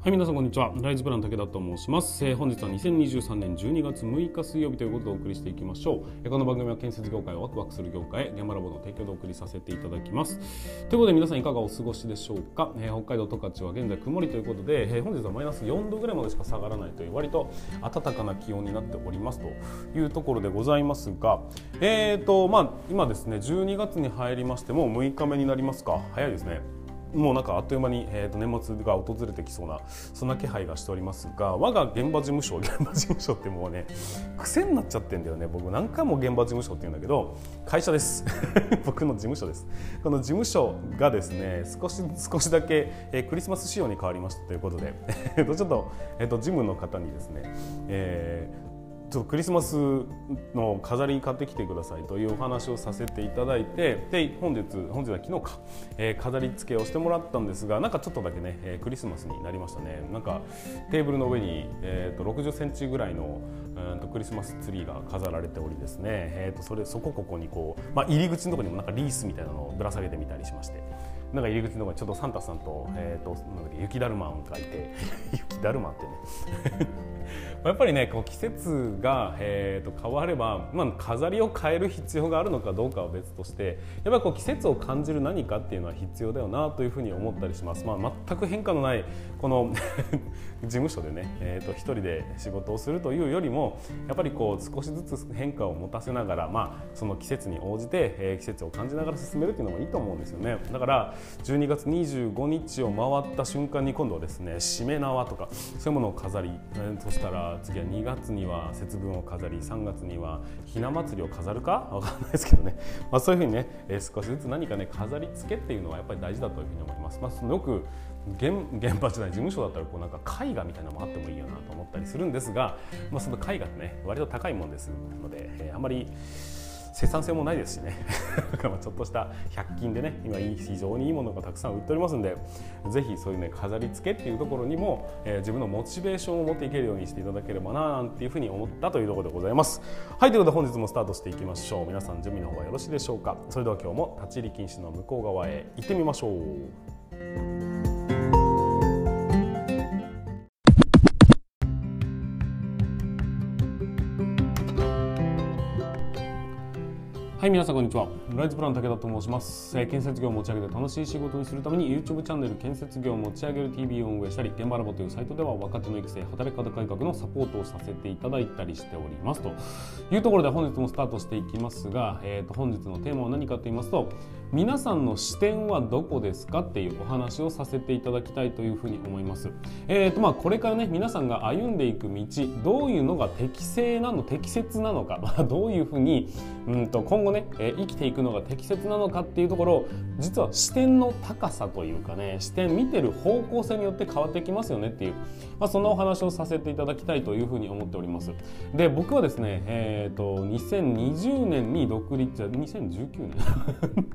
はい、皆さんこんにちは。ライズプラン武田と申します。えー本日は2023年12月6日水曜日ということでお送りしていきましょう。えーこの番組は建設業界をワクワクする業界現場ラボの提供でお送りさせていただきます。ということで皆さんいかがお過ごしでしょうか。えー北海道十勝は現在曇りということで、えー本日はマイナス4度ぐらいまでしか下がらないという割と暖かな気温になっておりますというところでございますが、えーとまあ今ですね12月に入りましてもう6日目になりますか。早いですね。もうなんかあっという間に、えー、と年末が訪れてきそうなそんな気配がしておりますが我が現場事務所 現場事務所ってもうね癖になっちゃってんだよね。僕何回も現場事務所って言うんだけど会社です。僕の事務所です。この事務所がですね少し少しだけ、えークリスマス仕様に変わりましたということで ちょっと,、えー、と事務の方にですね、えーちょっとクリスマスの飾りに買ってきてくださいというお話をさせていただいてで本日本日は昨日か、えー飾り付けをしてもらったんですがなんかちょっとだけね、えークリスマスになりましたね。なんかテーブルの上に、えー、と60センチぐらいのうんとクリスマスツリーが飾られておりですね、えー、とそれそこここにこう、まあ、入り口のところにもなんかリースみたいなのをぶら下げてみたりしましてなんか入り口のところにちょっとサンタさんと,、えー、となんだっけ雪だるまんがいて 雪だるまってね。やっぱりねこう季節が、えー、と変われば、まあ、飾りを変える必要があるのかどうかは別としてやっぱりこう季節を感じる何かっていうのは必要だよなというふうに思ったりします、まあ、全く変化のないこの 事務所でね、えー、と一人で仕事をするというよりもやっぱりこう少しずつ変化を持たせながら、まあ、その季節に応じて、えー季節を感じながら進めるっていうのもいいと思うんですよね。だから12月25日を回った瞬間に今度はですねしめ縄とかそういうものを飾り、えーそしたら次は2月には節分を飾り3月にはひな祭りを飾るか？わかんないですけどね、まあ、そういうふうにね、え少しずつ何かね飾り付けっていうのはやっぱり大事だというふうに思います。まあ、よく現現場じゃない事務所だったらこうなんか絵画みたいなのもあってもいいよなと思ったりするんですが、まあ、その絵画ってね割と高いもんですので、えあんまり生産性もないですしね。ちょっとした100均でね今非常にいいものがたくさん売っておりますんでぜひそういうね飾り付けっていうところにも、えー自分のモチベーションを持っていけるようにしていただければななんていうふうに思ったというところでございます。はいということで本日もスタートしていきましょう。皆さん準備の方はよろしいでしょうか。それでは今日も立ち入り禁止の向こう側へ行ってみましょう。はい、皆さんこんにちは。ライズプラン武田と申します。えー建設業を持ち上げて楽しい仕事にするために YouTube チャンネル建設業を持ち上げる TV を運営したり、現場ラボというサイトでは若手の育成、働き方改革のサポートをさせていただいたりしておりますというところで本日もスタートしていきますが、えー、と本日のテーマは何かと言いますと、皆さんの視点はどこですかっていうお話をさせていただきたいというふうに思います。えーとまあ、これからね皆さんが歩んでいく道どういうのが適正なの適切なのか、どういうふうにうんと今後ね、え生きていくのが適切なのかっていうところ実は視点の高さというかね視点見てる方向性によって変わってきますよねっていう、まあ、そんなお話をさせていただきたいというふうに思っております。で僕はですね、えー、と2020年に独立2019年？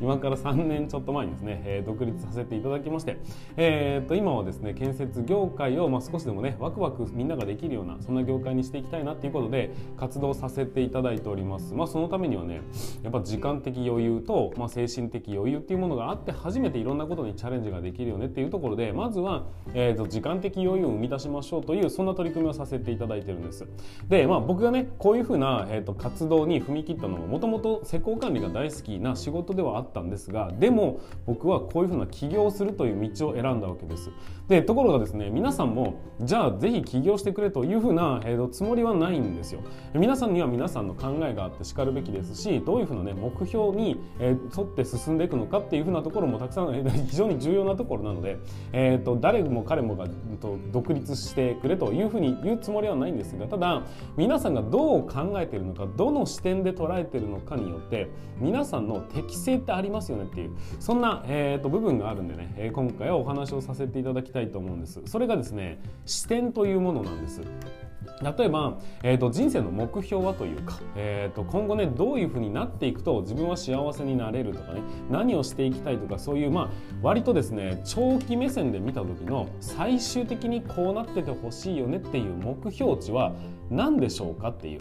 今から3年ちょっと前にですね、えー独立させていただきまして、えー、と今はですね建設業界を、まあ、少しでもねワクワクみんなができるようなそんな業界にしていきたいなっていうことで活動させていただいております。まあ、そのためにはねやっぱ時間的余裕と、まあ、精神的余裕っていうものがあって初めていろんなことにチャレンジができるよねっていうところでまずは、えー、と時間的余裕を生み出しましょうというそんな取り組みをさせていただいてるんです。で、まあ、僕がねこういうふうな、えー、と活動に踏み切ったのももともと施工管理が大好きな仕事ではあったんですがでも僕はこういうふうな起業するという道を選んだわけです。でところがですね皆さんもじゃあぜひ起業してくれというふうな、えー、とつもりはないんですよ。皆さんには皆さんの考えがあってしかるべきですしどういうふうな、ね、目標に、えー沿って進んでいくのかっていうふうなところもたくさんえー 非常に重要なところなので、えー、と誰も彼もがうんと独立してくれというふうに言うつもりはないんですがただ皆さんがどう考えているのかどの視点で捉えているのかによって皆さんの適性ってありますよねっていうそんな、えー、と部分があるんでね、えー今回はお話をさせていただきたいと思うんです。それがですね視点というものなんです。例えば、えー、と人生の目標はというか、えー、と今後ねどういうふうになっていくと自分は幸せになれるとかね何をしていきたいとかそういうまあ割とですね長期目線で見た時の最終的にこうなっててほしいよねっていう目標値は何でしょうかっていう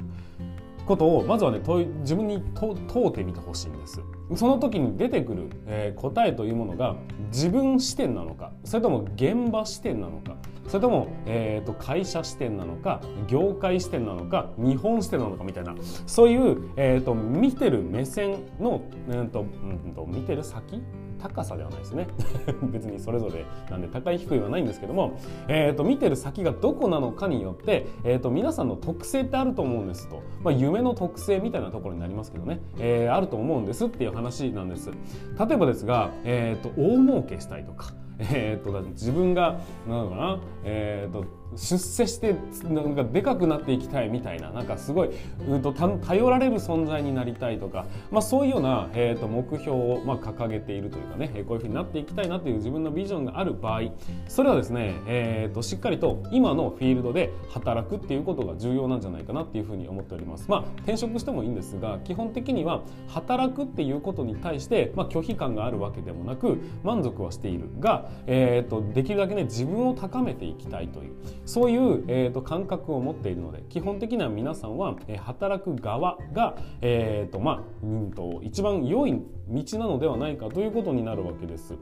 ことをまずはね自分に問うてみてほしいんです。その時に出てくる、えー、答えというものが自分視点なのかそれとも現場視点なのかそれとも、えーと、会社視点なのか業界視点なのか日本視点なのかみたいなそういう、えーと、見てる目線の、えーとうんと、見てる先高さではないですね。別にそれぞれなんで高い低いはないんですけども、えーと、見てる先がどこなのかによって、えーと、皆さんの特性ってあると思うんですと、まあ、夢の特性みたいなところになりますけどね、えー、あると思うんですっていう話なんです。例えばですが、えー、と大儲けしたいとか。えーと、自分がなのかな、えーと出世してなんかでかくなっていきたいみたいななんかすごい、うんと、頼られる存在になりたいとか、まあ、そういうような、えーと、目標を、まあ、掲げているというかねこういうふうになっていきたいなという自分のビジョンがある場合それはですね、えーと、しっかりと今のフィールドで働くっていうことが重要なんじゃないかなっていうふうに思っております。まあ、転職してもいいんですが基本的には働くっていうことに対して、まあ、拒否感があるわけでもなく満足はしているが、えー、とできるだけね自分を高めていきたいというそういう、えーと、感覚を持っているので基本的には皆さんは、えー、働く側が、えーとまあうんと、一番良い道なのではないかということになるわけです。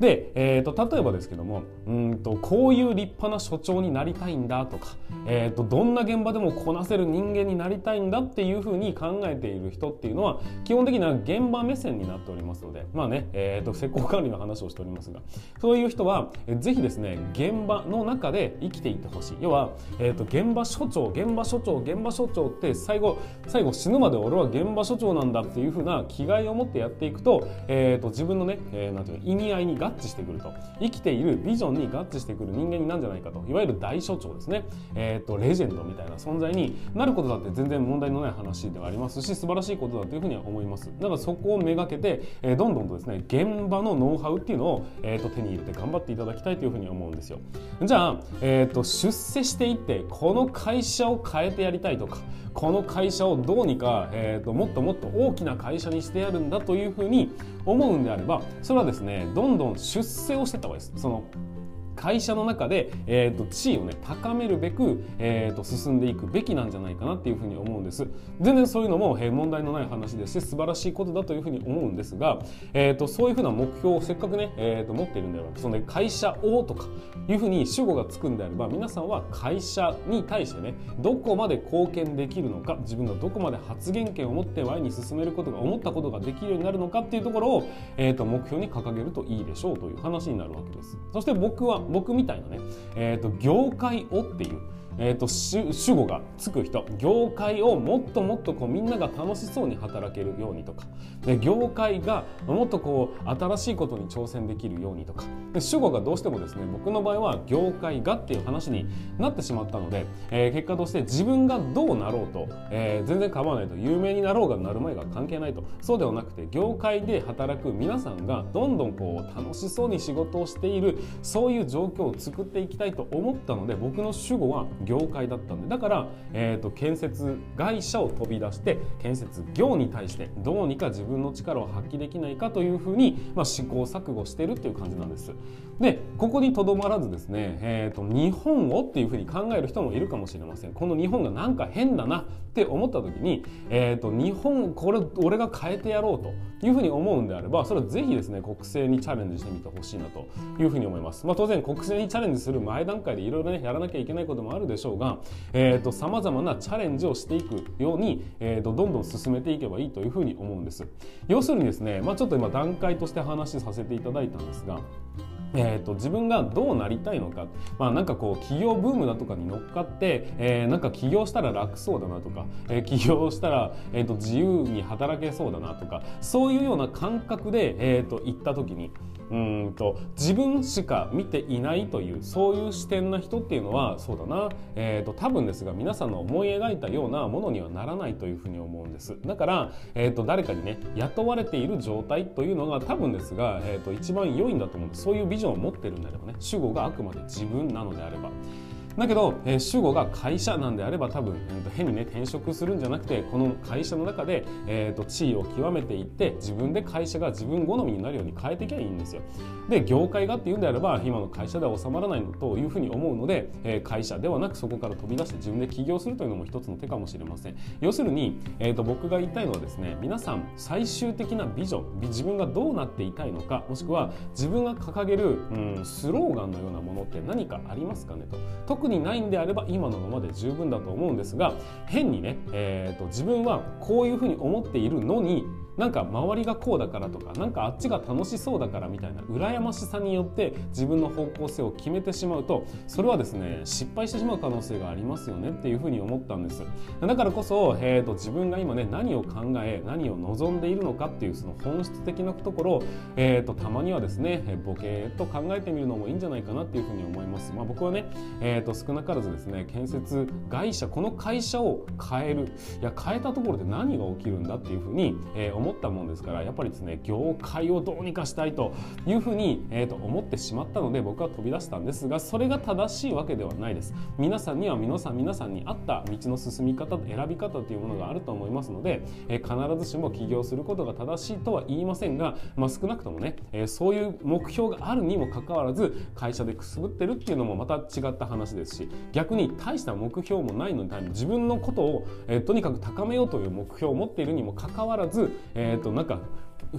で、えーと、例えばですけどもうんとこういう立派な所長になりたいんだとか、えーと、どんな現場でもこなせる人間になりたいんだっていうふうに考えている人っていうのは基本的には現場目線になっておりますのでまあね、えーと、施工管理の話をしておりますがそういう人はぜひですね現場の中で生きていってほしい要は、えー、と現場所長現場所長現場所長って最後最後死ぬまで俺は現場所長なんだっていうふうな気概を持ってやっていくと,、えー、と自分のね、えー、なんていう意味合いに合致してくると。生きているビジョンに合致してくる人間になんじゃないかと。いわゆる大所長ですね、えーと、レジェンドみたいな存在になることだって全然問題のない話ではありますし素晴らしいことだというふうには思います。だからそこをめがけて、えー、どんどんとですね現場のノウハウっていうのを、えーと、手に入れて頑張っていただきたいというふうに思うんですよ。じゃあ、えーと出世していってこの会社を変えてやりたいとかこの会社をどうにか、えーと、もっともっと大きな会社にしてやるんだというふうに思うんであればそれはですねどんどん出世をしてった方がいいです。その会社の中で、えーと、地位をね高めるべく、えーと、進んでいくべきなんじゃないかなっていうふうに思うんです。全然そういうのも、えー、問題のない話ですし素晴らしいことだというふうに思うんですが、えーと、そういうふうな目標をせっかくね、えー、と持っているんであればその、ね、会社をとかいうふうに主語がつくんであれば皆さんは会社に対してねどこまで貢献できるのか自分がどこまで発言権を持って前に進めることが思ったことができるようになるのかっていうところを、えー、と目標に掲げるといいでしょうという話になるわけです。そして僕は僕みたいなね、えーと、業界をっていうえーと、主語がつく人業界をもっともっとこうみんなが楽しそうに働けるようにとか。で業界がもっとこう新しいことに挑戦できるようにとか。で主語がどうしてもですね僕の場合は業界がっていう話になってしまったので、えー、結果として自分がどうなろうと、えー、全然構わないと有名になろうがなる前が関係ないと。そうではなくて業界で働く皆さんがどんどんこう楽しそうに仕事をしているそういう状況を作っていきたいと思ったので僕の主語は業界だったんでだから、えーと、建設会社を飛び出して建設業に対してどうにか自分の力を発揮できないかというふうに、まあ、試行錯誤してるっていう感じなんです。でここにとどまらずですね、えーと、日本をっていうふうに考える人もいるかもしれません。この日本がなんか変だなって思った時に、えーと、日本これ俺が変えてやろうというふうに思うんであればそれはぜひですね国政にチャレンジしてみてほしいなというふうに思います。まあ、当然国政にチャレンジする前段階でいろいろねやらなきゃいけないこともあるでしょうがさまざまなチャレンジをしていくように、えーと、どんどん進めていけばいいというふうに思うんです。要するにですね、まあ、ちょっと今段階として話させていただいたんですがえーと、自分がどうなりたいのか、まあ、なんかこう企業ブームだとかに乗っかって、えー、なんか起業したら楽そうだなとか、えー、起業したら、えーと、自由に働けそうだなとかそういうような感覚で、えーと行った時にうんと自分しか見ていないというそういう視点な人っていうのはそうだな、えーと、多分ですが皆さんの思い描いたようなものにはならないというふうに思うんです。だから、えーと、誰かにね雇われている状態というのが多分ですが、えーと、と一番良いんだと思うんです。そういうビジョンを持ってるんであればね主語があくまで自分なのであれば。だけど、えー、主語が会社なんであれば多分、えー、と変にね転職するんじゃなくてこの会社の中で、えー、と地位を極めていって自分で会社が自分好みになるように変えていけばいいんですよ。で業界がっていうんであれば今の会社では収まらないのというふうに思うので、えー、会社ではなくそこから飛び出して自分で起業するというのも一つの手かもしれません。要するに、えー、と僕が言いたいのはですね皆さん最終的なビジョン自分がどうなっていたいのかもしくは自分が掲げる、うん、スローガンのようなものって何かありますかねと特にないんであれば今のままで十分だと思うんですが変にね、えーと、自分はこういうふうに思っているのになんか周りがこうだからとかなんかあっちが楽しそうだからみたいな羨ましさによって自分の方向性を決めてしまうとそれはですね失敗してしまう可能性がありますよねっていうふうに思ったんです。だからこそ、えーと、自分が今ね何を考え何を望んでいるのかっていうその本質的なところを、えーと、たまにはですねボケと考えてみるのもいいんじゃないかなっていうふうに思います、まあ、僕はね、えーと、少なからずですね建設会社この会社を変える。いや変えたところで何が起きるんだっていうふうに、えー、思思ったもんですからやっぱりですね業界をどうにかしたいというふうに、えー、と思ってしまったので僕は飛び出したんですがそれが正しいわけではないです。皆さんには皆さん皆さんに合った道の進み方選び方というものがあると思いますので、えー、必ずしも起業することが正しいとは言いませんが、まあ、少なくともね、えー、そういう目標があるにもかかわらず会社でくすぶってるっていうのもまた違った話ですし逆に大した目標もないのに自分のことを、えー、とにかく高めようという目標を持っているにもかかわらず、えー、となんか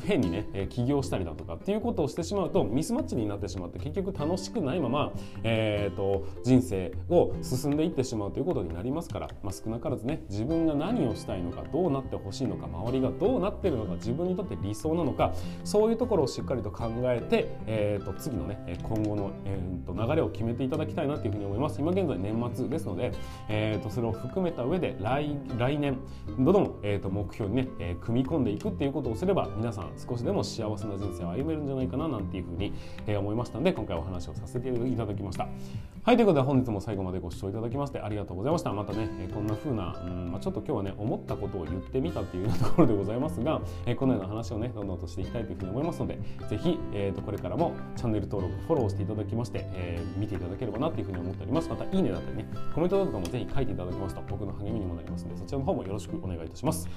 変にね、え起業したりだとかっていうことをしてしまうとミスマッチになってしまって結局楽しくないまま、えーと、人生を進んでいってしまうということになりますから、まあ、少なからずね自分が何をしたいのかどうなってほしいのか周りがどうなってるのか自分にとって理想なのかそういうところをしっかりと考えて、えーと、次のね今後の、えーと、流れを決めていただきたいなというふうに思います。今現在年末ですので、えー、とそれを含めた上で来来年どんどん、えー、と目標にね、え、組み込んでいくっていうことをすれば皆皆さん少しでも幸せな人生を歩めるんじゃないかななんていうふうに、え思いましたので今回お話をさせていただきました。はいということで本日も最後までご視聴いただきましてありがとうございました。またね、えこんな風な、うんまあ、ちょっと今日はね思ったことを言ってみたっていうところでございますが、えこのような話をねどんどんとしていきたいというふうに思いますのでぜひ、えー、とこれからもチャンネル登録フォローしていただきまして、えー、見ていただければなというふうに思っております。またいいねだったりねコメントとかもぜひ書いていただきますと僕の励みにもなりますのでそちらの方もよろしくお願いいたします。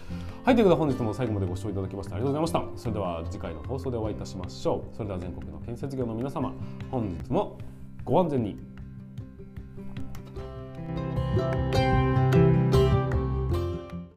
はいということで本日も最後までご視聴いただきましてありがとうございました。それでは次回の放送でお会いいたしましょう。それでは全国の建設業の皆様本日もご安全に。